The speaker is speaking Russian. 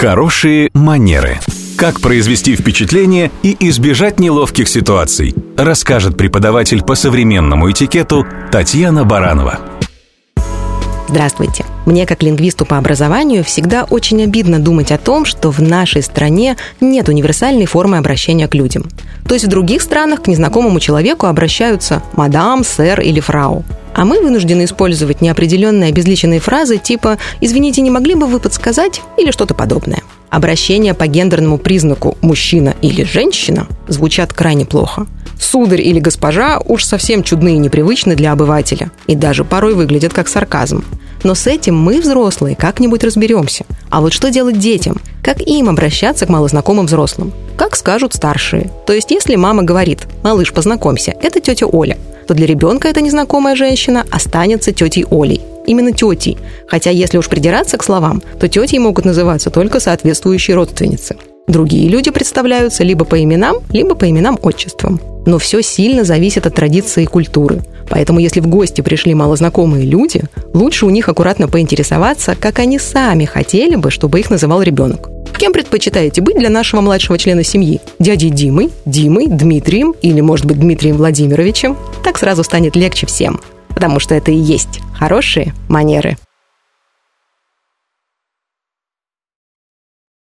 Хорошие манеры. Как произвести впечатление и избежать неловких ситуаций, расскажет преподаватель по современному этикету Татьяна Баранова. Здравствуйте. Мне, как лингвисту по образованию, всегда очень обидно думать о том, что в нашей стране нет универсальной формы обращения к людям. То есть в других странах к незнакомому человеку обращаются «мадам», «сэр» или «фрау». А мы вынуждены использовать неопределенные обезличенные фразы типа «извините, не могли бы вы подсказать?» или что-то подобное. Обращения по гендерному признаку «мужчина» или «женщина» звучат крайне плохо. «Сударь» или «госпожа» уж совсем чудные и непривычны для обывателя, и даже порой выглядят как сарказм. Но с этим мы, взрослые, как-нибудь разберемся. А вот что делать детям? Как им обращаться к малознакомым взрослым? Как скажут старшие. То есть, если мама говорит «малыш, познакомься, это тетя Оля», то для ребенка эта незнакомая женщина останется тетей Олей. Именно тетей. Хотя если уж придираться к словам, то тетей могут называться только соответствующие родственницы. Другие люди представляются либо по именам, либо по именам-отчествам. Но все сильно зависит от традиции и культуры. Поэтому, если в гости пришли малознакомые люди, лучше у них аккуратно поинтересоваться, как они сами хотели бы, чтобы их называл ребенок. Кем предпочитаете быть для нашего младшего члена семьи? Дядей Димой, Димой, Дмитрием или, может быть, Дмитрием Владимировичем? Так сразу станет легче всем, потому что это и есть хорошие манеры.